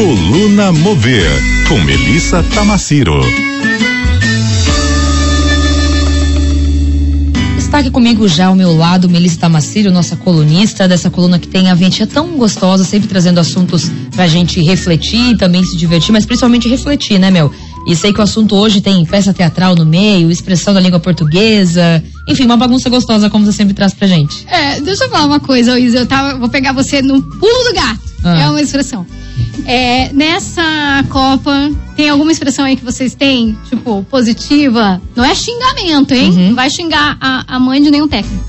Coluna Mover, com Melissa Tamaciro. Está aqui comigo já ao meu lado, Melissa Tamaciro, nossa colunista dessa coluna que tem a ventinha tão gostosa, sempre trazendo assuntos pra gente refletir, também se divertir, mas principalmente refletir, né, meu? E sei que o assunto hoje tem peça teatral no meio, expressão da língua portuguesa, enfim, uma bagunça gostosa como você sempre traz pra gente. É, deixa eu falar uma coisa, Isa, eu tava, vou pegar você no pulo do gato, Ah. é uma expressão. É, nessa Copa, tem alguma expressão aí que vocês têm, tipo, positiva? Não é xingamento, hein? Uhum. Não vai xingar a, a mãe de nenhum técnico.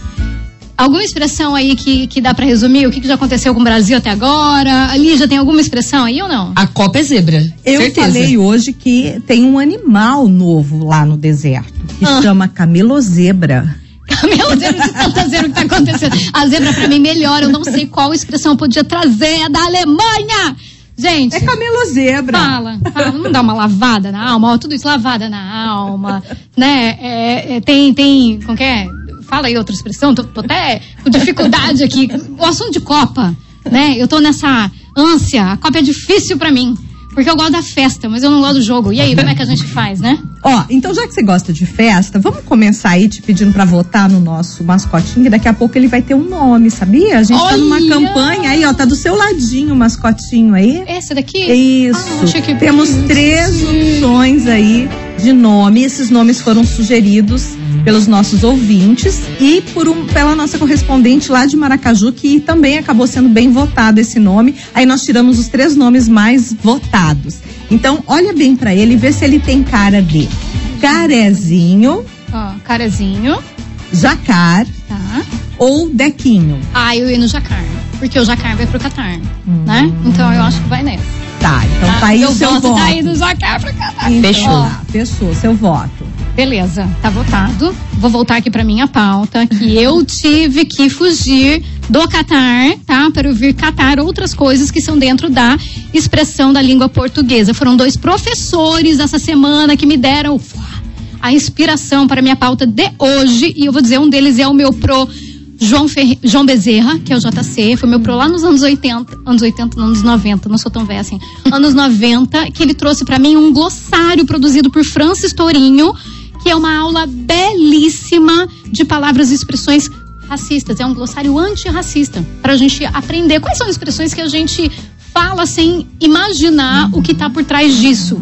Alguma expressão aí que, que dá pra resumir o que, que já aconteceu com o Brasil até agora? Ali já tem alguma expressão aí ou não? A Copa é zebra. Eu certeza. falei hoje que tem um animal novo lá no deserto, que Ah. chama camelozebra. Meu Deus, de tanta zebra que tá acontecendo. A zebra pra mim melhor, eu não sei qual expressão eu podia trazer, é da Alemanha! Gente. É camelozebra. Fala, fala, não dá uma lavada na alma, ó, tudo isso lavada na alma, né? É, é, tem, tem, como que é? Fala aí outra expressão, tô, tô até com dificuldade aqui. O assunto de Copa, né? Eu tô nessa ânsia, a Copa é difícil pra mim, porque eu gosto da festa, mas eu não gosto do jogo. E aí, como é que a gente faz, né? Ó, então já que você gosta de festa, vamos começar aí te pedindo pra votar no nosso mascotinho, que daqui a pouco ele vai ter um nome, sabia? A gente tá numa Olha! campanha aí, ó, tá do seu ladinho o mascotinho aí. Esse daqui? Isso. Ah, Temos três opções aí de nome. Esses nomes foram sugeridos pelos nossos ouvintes e por um, pela nossa correspondente lá de Maracaju, que também acabou sendo bem votado esse nome. Aí nós tiramos os três nomes mais votados. Então, olha bem pra ele e vê se ele tem cara de Carezinho, Ó, carazinho, Jacar tá? ou Dequinho. Ah, eu ia no Jacar, porque o Jacar vai pro Catar, né? Então eu acho que vai nessa. Tá, então tá, aí Meu o seu voto voto. tá aí do Jacar pro Catar. Então, Fechou. tá, fechou, seu voto. Beleza, tá votado. Vou voltar aqui pra minha pauta, que eu tive que fugir do Catar, tá? Para ouvir Catar outras coisas que são dentro da expressão da língua portuguesa. Foram dois professores essa semana que me deram a inspiração para minha pauta de hoje. E eu vou dizer, um deles é o meu pro João, Ferre... João Bezerra, que é o JC, foi meu pro lá nos anos 80, anos 80, não, anos 90, não sou tão velha assim, anos 90, que ele trouxe para mim um glossário produzido por Francis Tourinho, que é uma aula belíssima de palavras e expressões racistas, é um glossário antirracista, para a gente aprender quais são as expressões que a gente fala sem imaginar o que tá por trás disso.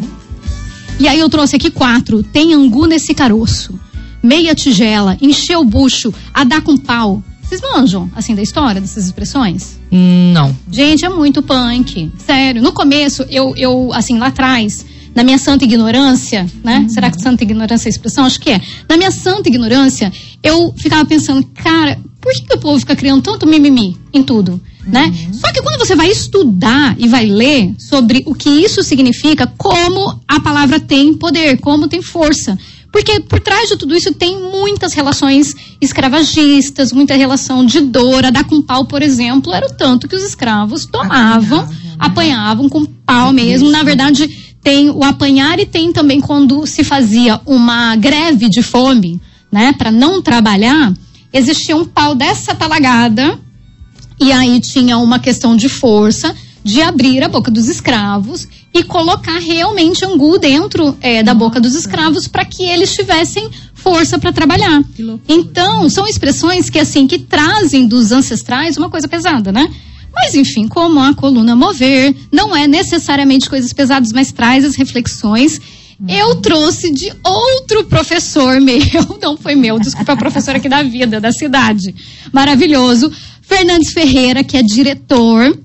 E aí eu trouxe aqui quatro. Tem angu nesse caroço. Meia tigela, encheu o bucho, a dar com pau. Vocês manjam, assim, da história dessas expressões? Hum, Não. Gente, é muito punk. Sério. No começo, eu, eu assim, lá atrás, na minha santa ignorância, né? Será que santa ignorância é a expressão? Acho que é. Na minha santa ignorância, eu ficava pensando, cara, por que, que o povo fica criando tanto mimimi em tudo? Né? Só que quando você vai estudar e vai ler sobre o que isso significa, como a palavra tem poder, como tem força. Porque por trás de tudo isso tem muitas relações escravagistas, muita relação de dor. A dar com pau, por exemplo, era o tanto que os escravos tomavam, apanhavam com pau mesmo. Na verdade, tem o apanhar e tem também quando se fazia uma greve de fome, né, para não trabalhar, existia um pau dessa talagada e aí tinha uma questão de força de abrir a boca dos escravos e colocar realmente angu dentro eh, da boca dos escravos para que eles tivessem força para trabalhar. Então, são expressões que assim que trazem dos ancestrais uma coisa pesada, né? Mas enfim, como a coluna mover, não é necessariamente coisas pesadas, mas traz as reflexões. Eu trouxe de outro professor meu, não foi meu, desculpa, a professora aqui da vida, da cidade. Maravilhoso. Fernandes Ferreira, que é diretor,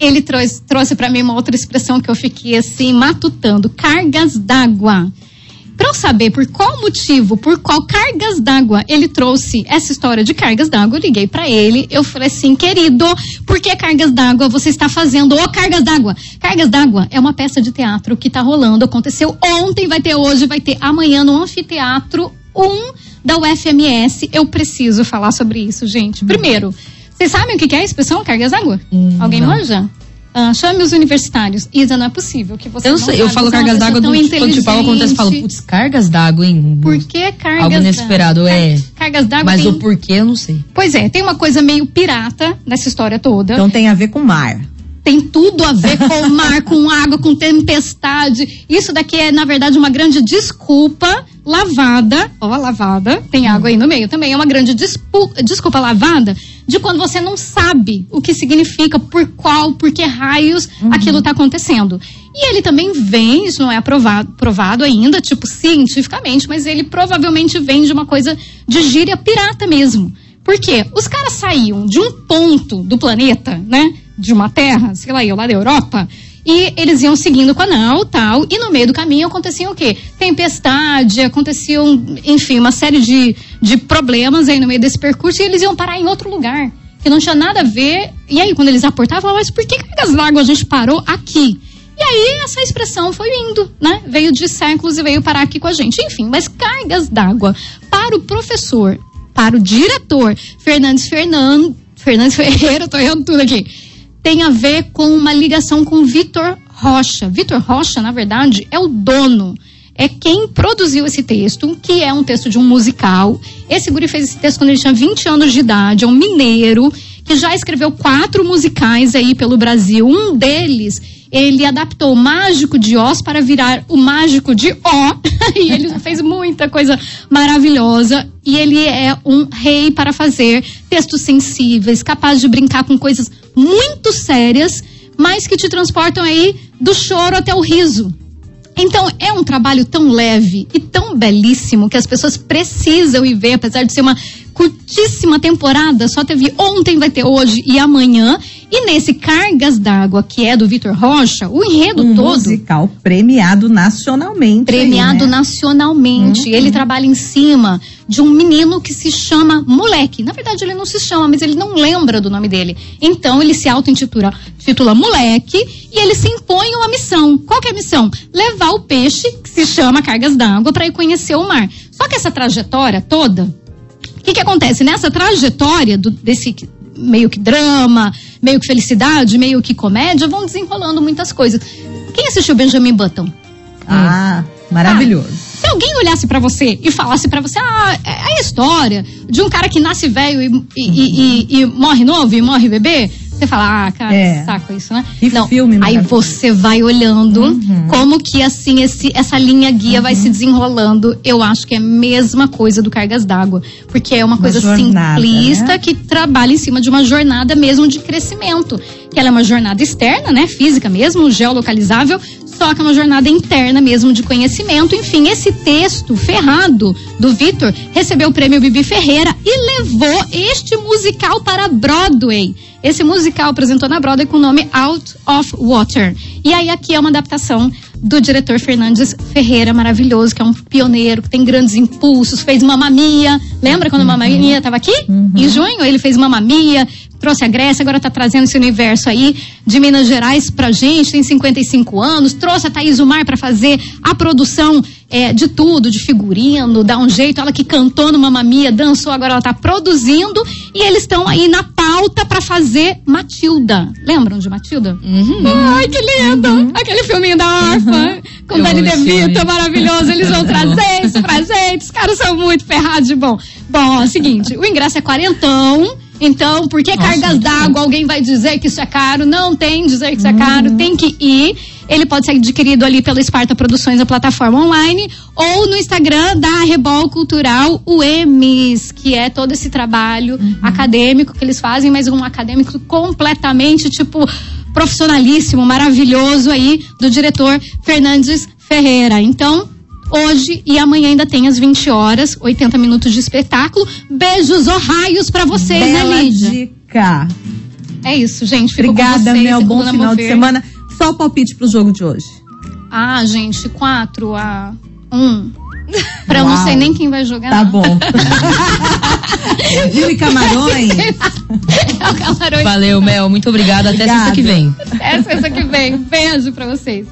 ele trouxe, trouxe para mim uma outra expressão que eu fiquei assim, matutando: cargas d'água. Para eu saber por qual motivo, por qual cargas d'água ele trouxe essa história de cargas d'água, eu liguei para ele. Eu falei assim, querido, por que cargas d'água você está fazendo? Ô, cargas d'água! Cargas d'água é uma peça de teatro que está rolando. Aconteceu ontem, vai ter hoje, vai ter amanhã no Anfiteatro 1 da UFMS. Eu preciso falar sobre isso, gente. Primeiro, vocês sabem o que é a expressão cargas d'água? Alguém não. manja? Ah, chame os universitários. Isa, não é possível que você Eu não sei, eu falo cargas d'água do algo acontece, eu falo, putz, cargas d'água, hein? Por que cargas Algo inesperado, é. Cargas d'água Mas tem... o porquê eu não sei. Pois é, tem uma coisa meio pirata nessa história toda. Então tem a ver com mar. tem tudo a ver com o mar, com água, com tempestade. Isso daqui é, na verdade, uma grande desculpa lavada. Ó, lavada, tem água aí no meio também. É uma grande desculpa lavada de quando você não sabe o que significa, por qual, por que raios uhum. aquilo está acontecendo. E ele também vem, isso não é aprovado, provado ainda, tipo, cientificamente, mas ele provavelmente vem de uma coisa de gíria pirata mesmo. Por quê? Os caras saíam de um ponto do planeta, né? De uma terra, sei lá, eu lá da Europa, e eles iam seguindo com a nau, tal, e no meio do caminho acontecia o quê? Tempestade, aconteciam, enfim, uma série de, de problemas aí no meio desse percurso, e eles iam parar em outro lugar, que não tinha nada a ver. E aí, quando eles aportavam, mas por que cargas d'água a gente parou aqui? E aí essa expressão foi indo, né? Veio de séculos e veio parar aqui com a gente. Enfim, mas cargas d'água para o professor, para o diretor Fernandes Fernando, Fernandes Ferreira, tô errando tudo aqui tem a ver com uma ligação com Vitor Rocha. Vitor Rocha, na verdade, é o dono é quem produziu esse texto, que é um texto de um musical. Esse guri fez esse texto quando ele tinha 20 anos de idade, é um mineiro, que já escreveu quatro musicais aí pelo Brasil. Um deles ele adaptou o mágico de Oz para virar o mágico de Ó. e ele fez muita coisa maravilhosa. E ele é um rei para fazer textos sensíveis, capaz de brincar com coisas muito sérias, mas que te transportam aí do choro até o riso. Então, é um trabalho tão leve e tão belíssimo que as pessoas precisam ir ver, apesar de ser uma curtíssima temporada, só teve ontem, vai ter hoje e amanhã. E nesse Cargas d'Água, que é do Vitor Rocha, o enredo um todo. musical premiado nacionalmente. Premiado aí, né? nacionalmente. Uhum. Ele trabalha em cima de um menino que se chama Moleque. Na verdade, ele não se chama, mas ele não lembra do nome dele. Então, ele se auto-intitula titula Moleque e ele se impõe uma missão. Qual que é a missão? Levar o peixe, que se chama Cargas d'Água, para ir conhecer o mar. Só que essa trajetória toda, que, que acontece? Nessa trajetória do, desse meio que drama, meio que felicidade, meio que comédia, vão desenrolando muitas coisas. Quem assistiu Benjamin Button? Ah, maravilhoso. Ah, se alguém olhasse para você e falasse para você, ah, é, é a história de um cara que nasce velho e, e, e, e, morre novo e morre bebê, você fala, ah, cara, é. saco isso, né? Que Não, filme aí você vai olhando uhum. como que assim esse, essa linha guia uhum. vai se desenrolando. Eu acho que é a mesma coisa do Cargas d'Água, porque é uma, uma coisa jornada, simplista né? que trabalha em cima de uma jornada mesmo de crescimento, que ela é uma jornada externa, né, física mesmo, geolocalizável, só que é uma jornada interna mesmo de conhecimento. Enfim, esse texto ferrado do Vitor recebeu o prêmio Bibi Ferreira e levou este musical para Broadway. Esse musical apresentou na Broadway com o nome Out of Water. E aí aqui é uma adaptação do diretor Fernandes Ferreira, maravilhoso, que é um pioneiro, que tem grandes impulsos, fez Mamamia. Lembra quando uhum. Mamamia estava aqui? Uhum. Em junho, ele fez Mamamia, trouxe a Grécia, agora está trazendo esse universo aí de Minas Gerais pra gente, tem 55 anos, trouxe a Thaís Umar para fazer a produção é, de tudo, de figurino, dá um jeito, ela que cantou no Mamamia, dançou, agora ela está produzindo e eles estão aí na pauta para fazer Matilda. Lembram de Matilda? Uhum. Ai, que lindo! Uhum. Aquele filminho da órfã, uhum. com Dani DeVito, maravilhoso, eles vão trazer isso pra gente, os caras são muito ferrados de bom. Bom, é o seguinte, o ingresso é quarentão, então, por que Nossa, cargas d'água? Alguém vai dizer que isso é caro? Não tem dizer que isso é caro, uhum. tem que ir. Ele pode ser adquirido ali pelo Esparta Produções, a plataforma online, ou no Instagram da Rebol Cultural UEMS, que é todo esse trabalho uhum. acadêmico que eles fazem, mas um acadêmico completamente, tipo, profissionalíssimo, maravilhoso aí, do diretor Fernandes Ferreira. Então, hoje e amanhã ainda tem às 20 horas, 80 minutos de espetáculo. Beijos ou raios para vocês, né, Bela né, Lídia? dica. É isso, gente. Fico Obrigada, vocês, Mel. Bom final de semana. Só o palpite pro jogo de hoje. Ah, gente, 4 a 1. Pra eu não sei nem quem vai jogar. Tá bom. Viu e Camarões? Valeu, Mel. Muito obrigada. Até sexta que vem. Até sexta que vem. Beijo pra vocês.